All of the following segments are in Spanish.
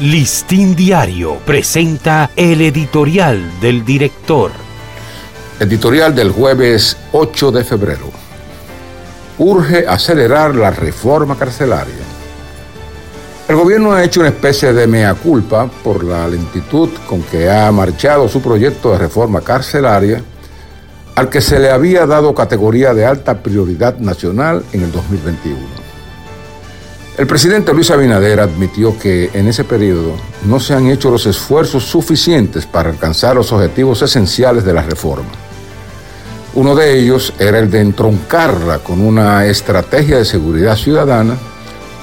Listín Diario presenta el editorial del director. Editorial del jueves 8 de febrero. Urge acelerar la reforma carcelaria. El gobierno ha hecho una especie de mea culpa por la lentitud con que ha marchado su proyecto de reforma carcelaria, al que se le había dado categoría de alta prioridad nacional en el 2021. El presidente Luis Abinader admitió que en ese periodo no se han hecho los esfuerzos suficientes para alcanzar los objetivos esenciales de la reforma. Uno de ellos era el de entroncarla con una estrategia de seguridad ciudadana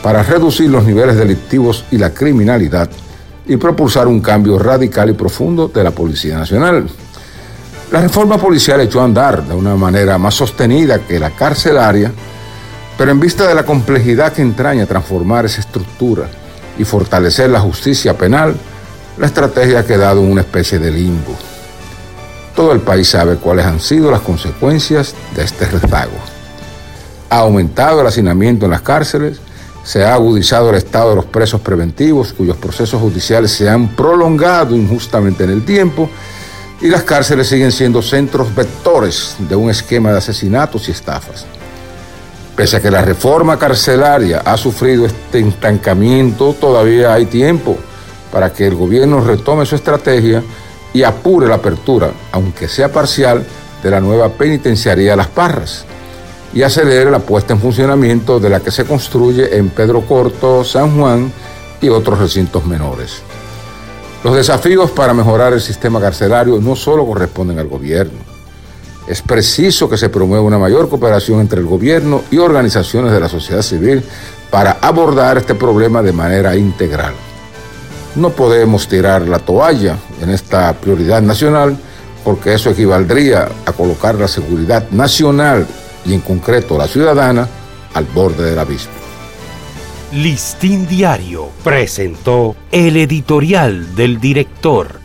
para reducir los niveles delictivos y la criminalidad y propulsar un cambio radical y profundo de la Policía Nacional. La reforma policial echó a andar de una manera más sostenida que la carcelaria, pero en vista de la complejidad que entraña transformar esa estructura y fortalecer la justicia penal, la estrategia ha quedado en una especie de limbo. Todo el país sabe cuáles han sido las consecuencias de este rezago. Ha aumentado el hacinamiento en las cárceles, se ha agudizado el estado de los presos preventivos, cuyos procesos judiciales se han prolongado injustamente en el tiempo, y las cárceles siguen siendo centros vectores de un esquema de asesinatos y estafas. Pese a que la reforma carcelaria ha sufrido este estancamiento, todavía hay tiempo para que el gobierno retome su estrategia y apure la apertura, aunque sea parcial, de la nueva penitenciaría Las Parras y acelere la puesta en funcionamiento de la que se construye en Pedro Corto, San Juan y otros recintos menores. Los desafíos para mejorar el sistema carcelario no solo corresponden al gobierno, es preciso que se promueva una mayor cooperación entre el gobierno y organizaciones de la sociedad civil para abordar este problema de manera integral. No podemos tirar la toalla en esta prioridad nacional porque eso equivaldría a colocar la seguridad nacional y en concreto la ciudadana al borde del abismo. Listín Diario presentó el editorial del director.